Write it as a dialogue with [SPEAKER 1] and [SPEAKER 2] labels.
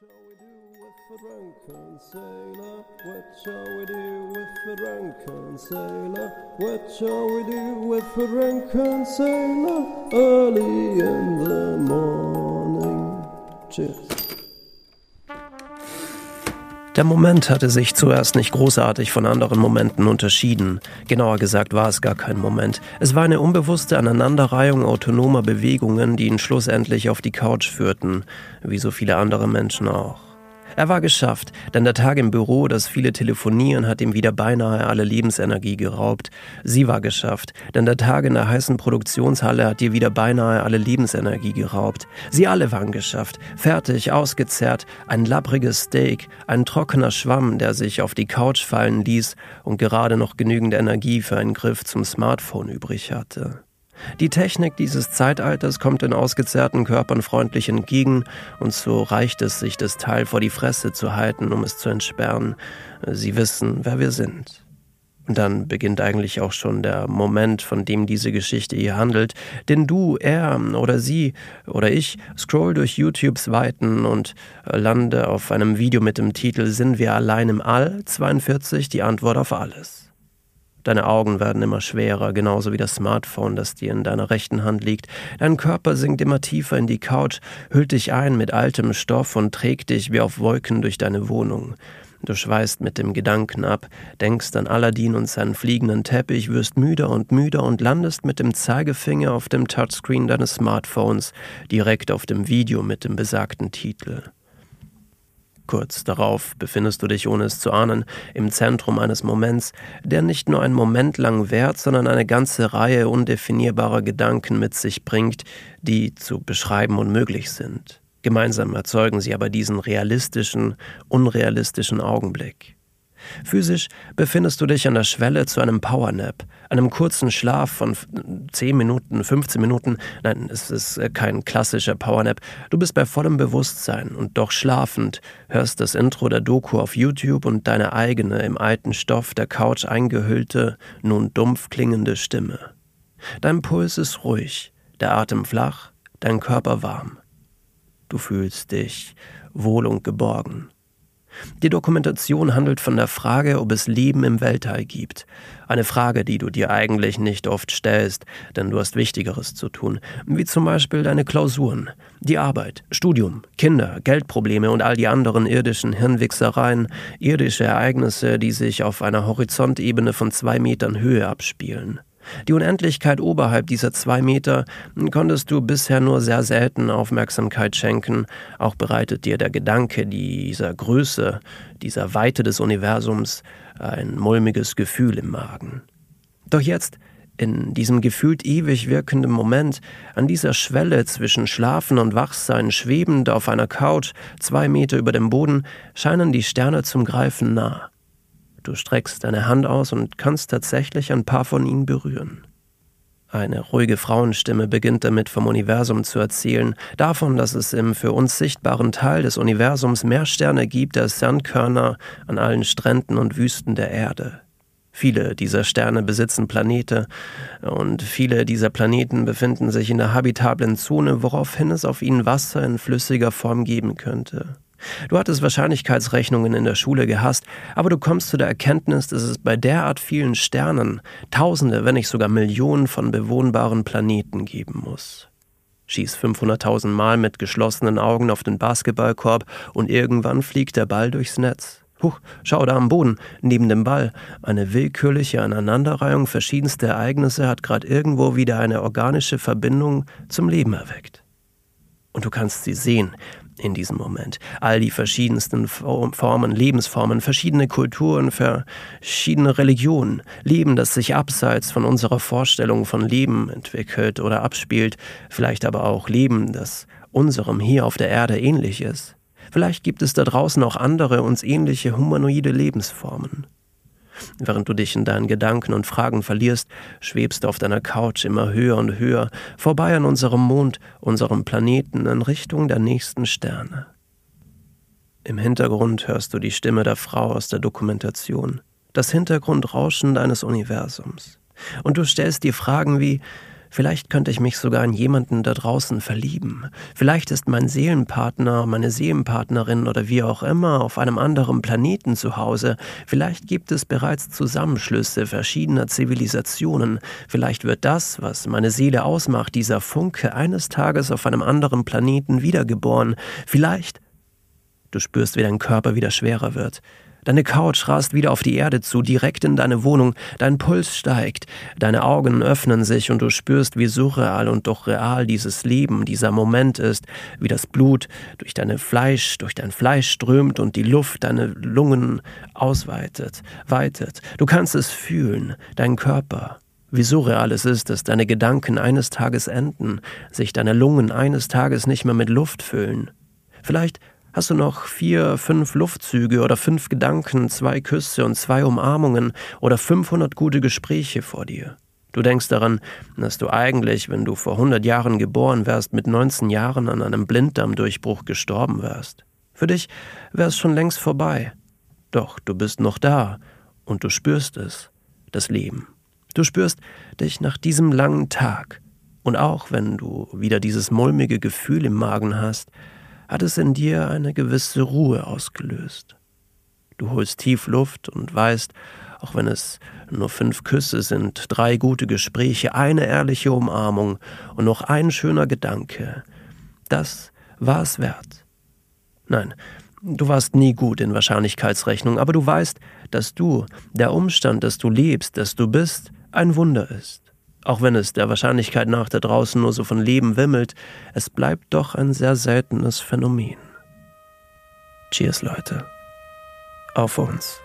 [SPEAKER 1] shall we do with the drunken sailor? What shall we do with the drunken sailor? What shall we do with the drunken sailor? Early in the morning. Cheers.
[SPEAKER 2] Der Moment hatte sich zuerst nicht großartig von anderen Momenten unterschieden. Genauer gesagt war es gar kein Moment. Es war eine unbewusste Aneinanderreihung autonomer Bewegungen, die ihn schlussendlich auf die Couch führten, wie so viele andere Menschen auch. Er war geschafft, denn der Tag im Büro, das viele telefonieren, hat ihm wieder beinahe alle Lebensenergie geraubt. Sie war geschafft, denn der Tag in der heißen Produktionshalle hat ihr wieder beinahe alle Lebensenergie geraubt. Sie alle waren geschafft, fertig, ausgezehrt, ein labbriges Steak, ein trockener Schwamm, der sich auf die Couch fallen ließ und gerade noch genügend Energie für einen Griff zum Smartphone übrig hatte. Die Technik dieses Zeitalters kommt den ausgezehrten Körpern freundlich entgegen, und so reicht es, sich das Teil vor die Fresse zu halten, um es zu entsperren. Sie wissen, wer wir sind. Und dann beginnt eigentlich auch schon der Moment, von dem diese Geschichte hier handelt. Denn du, er oder sie oder ich scroll durch YouTubes Weiten und lande auf einem Video mit dem Titel Sind wir allein im All? 42 die Antwort auf alles. Deine Augen werden immer schwerer, genauso wie das Smartphone, das dir in deiner rechten Hand liegt. Dein Körper sinkt immer tiefer in die Couch, hüllt dich ein mit altem Stoff und trägt dich wie auf Wolken durch deine Wohnung. Du schweißt mit dem Gedanken ab, denkst an Aladdin und seinen fliegenden Teppich, wirst müder und müder und landest mit dem Zeigefinger auf dem Touchscreen deines Smartphones, direkt auf dem Video mit dem besagten Titel. Kurz darauf befindest du dich, ohne es zu ahnen, im Zentrum eines Moments, der nicht nur einen Moment lang währt, sondern eine ganze Reihe undefinierbarer Gedanken mit sich bringt, die zu beschreiben unmöglich sind. Gemeinsam erzeugen sie aber diesen realistischen, unrealistischen Augenblick. Physisch befindest du dich an der Schwelle zu einem Powernap, einem kurzen Schlaf von 10 Minuten, 15 Minuten. Nein, es ist äh, kein klassischer Powernap. Du bist bei vollem Bewusstsein und doch schlafend, hörst das Intro der Doku auf YouTube und deine eigene, im alten Stoff der Couch eingehüllte, nun dumpf klingende Stimme. Dein Puls ist ruhig, der Atem flach, dein Körper warm. Du fühlst dich wohl und geborgen. Die Dokumentation handelt von der Frage, ob es Leben im Weltall gibt. Eine Frage, die du dir eigentlich nicht oft stellst, denn du hast Wichtigeres zu tun, wie zum Beispiel deine Klausuren, die Arbeit, Studium, Kinder, Geldprobleme und all die anderen irdischen Hirnwichsereien, irdische Ereignisse, die sich auf einer Horizontebene von zwei Metern Höhe abspielen. Die Unendlichkeit oberhalb dieser zwei Meter konntest du bisher nur sehr selten Aufmerksamkeit schenken, auch bereitet dir der Gedanke dieser Größe, dieser Weite des Universums ein mulmiges Gefühl im Magen. Doch jetzt, in diesem gefühlt ewig wirkenden Moment, an dieser Schwelle zwischen Schlafen und Wachsein, schwebend auf einer Couch, zwei Meter über dem Boden, scheinen die Sterne zum Greifen nah. Du streckst deine Hand aus und kannst tatsächlich ein paar von ihnen berühren. Eine ruhige Frauenstimme beginnt damit vom Universum zu erzählen, davon, dass es im für uns sichtbaren Teil des Universums mehr Sterne gibt als Sandkörner an allen Stränden und Wüsten der Erde. Viele dieser Sterne besitzen Planete und viele dieser Planeten befinden sich in der habitablen Zone, woraufhin es auf ihnen Wasser in flüssiger Form geben könnte. Du hattest Wahrscheinlichkeitsrechnungen in der Schule gehasst, aber du kommst zu der Erkenntnis, dass es bei derart vielen Sternen Tausende, wenn nicht sogar Millionen von bewohnbaren Planeten geben muss. Schieß 500.000 Mal mit geschlossenen Augen auf den Basketballkorb und irgendwann fliegt der Ball durchs Netz. Huch, schau da am Boden, neben dem Ball. Eine willkürliche Aneinanderreihung verschiedenster Ereignisse hat gerade irgendwo wieder eine organische Verbindung zum Leben erweckt. Und du kannst sie sehen, in diesem Moment. All die verschiedensten Formen, Lebensformen, verschiedene Kulturen, verschiedene Religionen, Leben, das sich abseits von unserer Vorstellung von Leben entwickelt oder abspielt, vielleicht aber auch Leben, das unserem hier auf der Erde ähnlich ist. Vielleicht gibt es da draußen auch andere uns ähnliche humanoide Lebensformen. Während du dich in deinen Gedanken und Fragen verlierst, schwebst du auf deiner Couch immer höher und höher, vorbei an unserem Mond, unserem Planeten, in Richtung der nächsten Sterne. Im Hintergrund hörst du die Stimme der Frau aus der Dokumentation, das Hintergrundrauschen deines Universums. Und du stellst dir Fragen wie, Vielleicht könnte ich mich sogar in jemanden da draußen verlieben. Vielleicht ist mein Seelenpartner, meine Seelenpartnerin oder wie auch immer auf einem anderen Planeten zu Hause. Vielleicht gibt es bereits Zusammenschlüsse verschiedener Zivilisationen. Vielleicht wird das, was meine Seele ausmacht, dieser Funke, eines Tages auf einem anderen Planeten wiedergeboren. Vielleicht Du spürst, wie dein Körper wieder schwerer wird. Deine Couch rast wieder auf die Erde zu, direkt in deine Wohnung, dein Puls steigt, deine Augen öffnen sich und du spürst, wie surreal und doch real dieses Leben, dieser Moment ist, wie das Blut durch deine Fleisch, durch dein Fleisch strömt und die Luft deine Lungen ausweitet, weitet. Du kannst es fühlen, dein Körper. Wie surreal es ist, dass deine Gedanken eines Tages enden, sich deine Lungen eines Tages nicht mehr mit Luft füllen. Vielleicht Hast du noch vier, fünf Luftzüge oder fünf Gedanken, zwei Küsse und zwei Umarmungen oder 500 gute Gespräche vor dir? Du denkst daran, dass du eigentlich, wenn du vor 100 Jahren geboren wärst, mit 19 Jahren an einem Blinddarmdurchbruch gestorben wärst. Für dich wäre es schon längst vorbei. Doch du bist noch da und du spürst es, das Leben. Du spürst dich nach diesem langen Tag. Und auch wenn du wieder dieses mulmige Gefühl im Magen hast, hat es in dir eine gewisse Ruhe ausgelöst. Du holst tief Luft und weißt, auch wenn es nur fünf Küsse sind, drei gute Gespräche, eine ehrliche Umarmung und noch ein schöner Gedanke, das war es wert. Nein, du warst nie gut in Wahrscheinlichkeitsrechnung, aber du weißt, dass du, der Umstand, dass du lebst, dass du bist, ein Wunder ist. Auch wenn es der Wahrscheinlichkeit nach da draußen nur so von Leben wimmelt, es bleibt doch ein sehr seltenes Phänomen. Cheers, Leute. Auf uns.